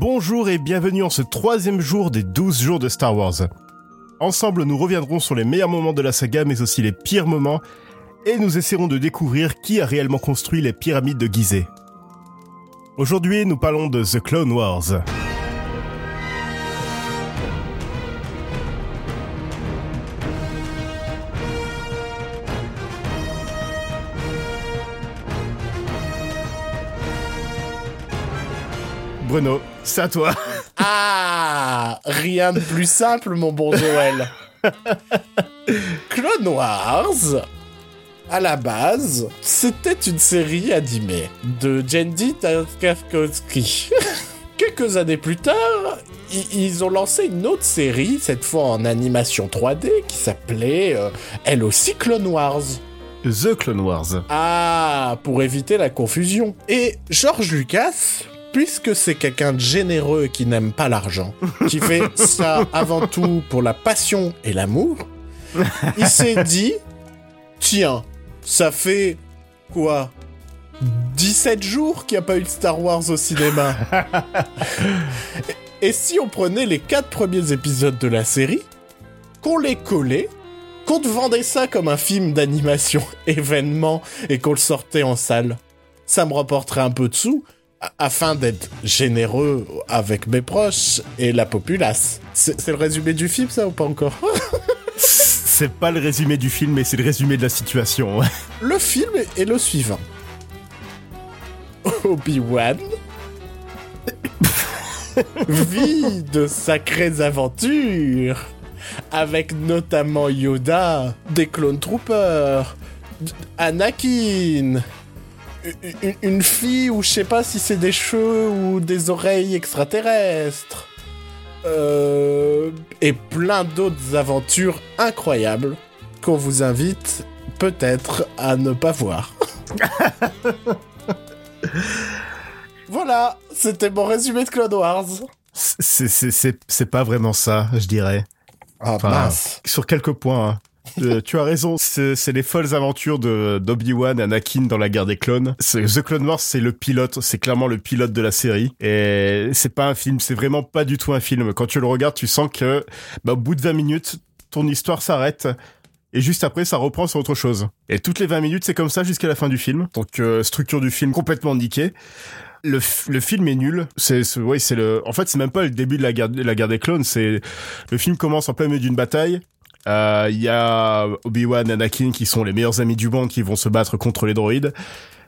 Bonjour et bienvenue en ce troisième jour des 12 jours de Star Wars. Ensemble, nous reviendrons sur les meilleurs moments de la saga, mais aussi les pires moments, et nous essaierons de découvrir qui a réellement construit les pyramides de Gizeh. Aujourd'hui, nous parlons de The Clone Wars. Bruno, c'est à toi. Ah Rien de plus simple, mon bon Joël. Clone Wars, à la base, c'était une série animée de Jendy Tarkovsky. Quelques années plus tard, ils ont lancé une autre série, cette fois en animation 3D, qui s'appelait euh, elle aussi Clone Wars. The Clone Wars. Ah, pour éviter la confusion. Et George Lucas, puisque c'est quelqu'un de généreux qui n'aime pas l'argent, qui fait ça avant tout pour la passion et l'amour, il s'est dit, tiens, ça fait quoi 17 jours qu'il n'y a pas eu de Star Wars au cinéma. et si on prenait les 4 premiers épisodes de la série, qu'on les collait, qu'on te vendait ça comme un film d'animation événement et qu'on le sortait en salle, ça me rapporterait un peu de sous afin d'être généreux avec mes proches et la populace. C'est le résumé du film, ça, ou pas encore? C'est pas le résumé du film, mais c'est le résumé de la situation. le film est le suivant. Obi-Wan vit de sacrées aventures avec notamment Yoda, des clone troopers, Anakin, une fille ou je sais pas si c'est des cheveux ou des oreilles extraterrestres. Euh, et plein d'autres aventures incroyables qu'on vous invite peut-être à ne pas voir. voilà, c'était mon résumé de Clone Wars. C'est pas vraiment ça, je dirais. Ah, mince. Sur quelques points. Hein. Euh, tu as raison, c'est les folles aventures de d'Obi-Wan et Anakin dans la guerre des clones. The Clone Wars, c'est le pilote, c'est clairement le pilote de la série. Et c'est pas un film, c'est vraiment pas du tout un film. Quand tu le regardes, tu sens que bah, au bout de 20 minutes, ton histoire s'arrête. Et juste après, ça reprend sur autre chose. Et toutes les 20 minutes, c'est comme ça jusqu'à la fin du film. Donc, euh, structure du film complètement niquée. Le, le, film est nul. C'est, ouais, c'est le. En fait, c'est même pas le début de la guerre, de la guerre des clones. C'est le film commence en plein milieu d'une bataille. Il euh, y a Obi-Wan et Anakin qui sont les meilleurs amis du monde qui vont se battre contre les droïdes.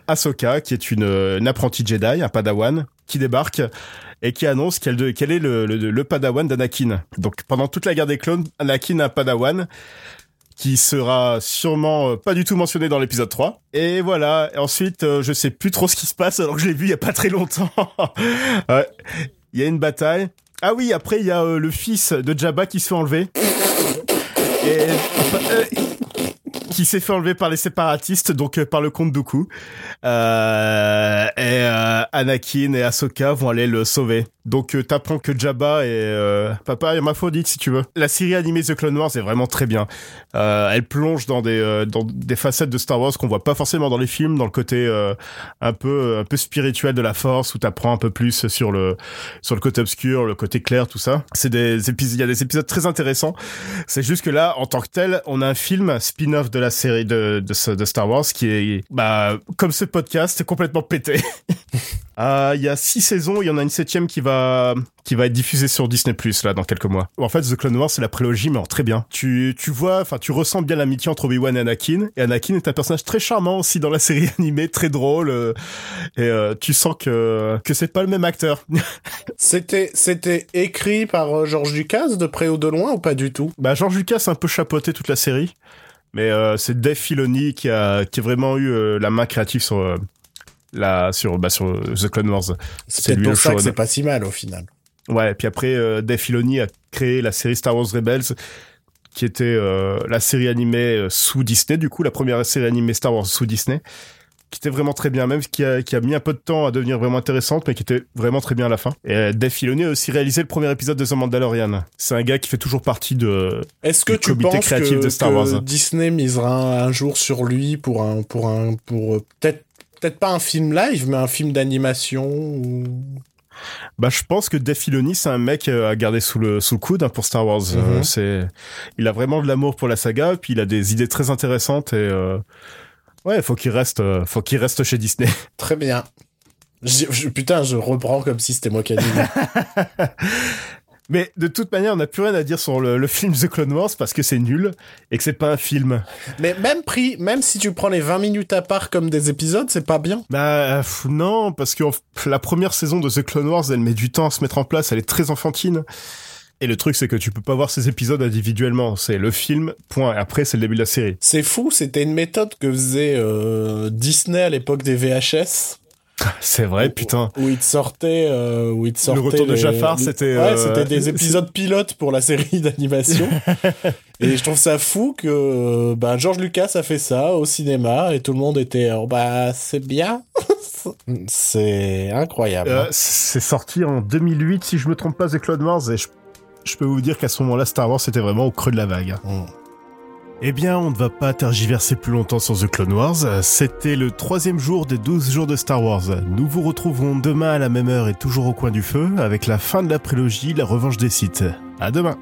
Ahsoka, qui est une, apprentie Jedi, un padawan, qui débarque et qui annonce qu'elle est le, le, padawan d'Anakin. Donc pendant toute la guerre des clones, Anakin a un padawan qui sera sûrement euh, pas du tout mentionné dans l'épisode 3. Et voilà, et ensuite, euh, je sais plus trop ce qui se passe alors que je l'ai vu il y a pas très longtemps. Il y a une bataille. Ah oui, après il y a le fils de Jabba qui se fait enlever. Et, euh, qui s'est fait enlever par les séparatistes, donc euh, par le comte Dooku. Euh, et euh, Anakin et Ahsoka vont aller le sauver. Donc euh, t'apprends que Jabba euh, papa hermaphrodite si tu veux. La série animée The Clone Wars est vraiment très bien. Elle plonge dans des dans des facettes de Star Wars qu'on voit pas forcément dans les films, dans le côté un peu un peu spirituel de la Force où t'apprends un peu plus sur le sur le côté obscur, le côté clair, tout ça. C'est des épisodes, il y a des épisodes très intéressants. C'est juste que là, en tant que tel, on a un film spin-off de la série de de, de Star Wars qui est bah comme ce podcast complètement pété. Euh, il y a six saisons, il y en a une septième qui va qui va être diffusée sur Disney Plus là dans quelques mois. En fait, The Clone Wars c'est la prélogie, mais en très bien. Tu tu vois, enfin tu ressens bien l'amitié entre Obi-Wan et Anakin. Et Anakin est un personnage très charmant aussi dans la série animée, très drôle. Euh, et euh, tu sens que que c'est pas le même acteur. c'était c'était écrit par George Lucas de près ou de loin ou pas du tout? Bah George Lucas a un peu chapeauté toute la série. Mais c'est Dave Filoni qui a qui a vraiment eu la main créative sur là sur bah, sur The Clone Wars. C'est pour ça que c'est pas si mal au final. Ouais, et puis après euh, Dave Filoni a créé la série Star Wars Rebels qui était euh, la série animée euh, sous Disney du coup, la première série animée Star Wars sous Disney qui était vraiment très bien, même qui a, qui a mis un peu de temps à devenir vraiment intéressante, mais qui était vraiment très bien à la fin. Et Dave Filoni a aussi réalisé le premier épisode de The Mandalorian. C'est un gars qui fait toujours partie de Est-ce que tu penses créatif que, de Star Wars. Disney misera un jour sur lui pour un pour un pour peut-être peut-être pas un film live, mais un film d'animation ou... Bah, je pense que Dave Filoni, c'est un mec euh, à garder sous le sous le coude hein, pour Star Wars. Euh, Mhm. c'est, il a vraiment de l'amour pour la saga, puis il a des idées très intéressantes et euh, ouais, faut qu'il reste, euh, faut qu'il reste chez Disney. Très bien. Je- je- putain, je reprends comme si c'était moi qui animais. Mais de toute manière, on n'a plus rien à dire sur le, le film The Clone Wars parce que c'est nul et que c'est pas un film. Mais même pris, même si tu prends les 20 minutes à part comme des épisodes, c'est pas bien. Bah pff, non, parce que la première saison de The Clone Wars, elle met du temps à se mettre en place, elle est très enfantine. Et le truc, c'est que tu peux pas voir ces épisodes individuellement. C'est le film, point. Après, c'est le début de la série. C'est fou, c'était une méthode que faisait euh, Disney à l'époque des VHS. C'est vrai, putain. Où il te sortait, euh, où il sortait retour de Jafar, c'était, Ouais, euh, c'était des épisodes pilotes pour la série d'animation. et je trouve ça fou que ben George Lucas a fait ça au cinéma et tout le monde était oh, bah c'est bien. c'est incroyable. Euh, c'est sorti en 2008, si je me trompe pas, The Clone Wars, et je, je peux vous dire qu'à ce moment-là, Star Wars, c'était vraiment au creux de la vague. Mm. Eh bien, on ne va pas tergiverser plus longtemps sur The Clone Wars. C'était le troisième jour des 12 jours de Star Wars. Nous vous retrouverons demain à la même heure et toujours au coin du feu avec la fin de la prélogie, la revanche des sites. À demain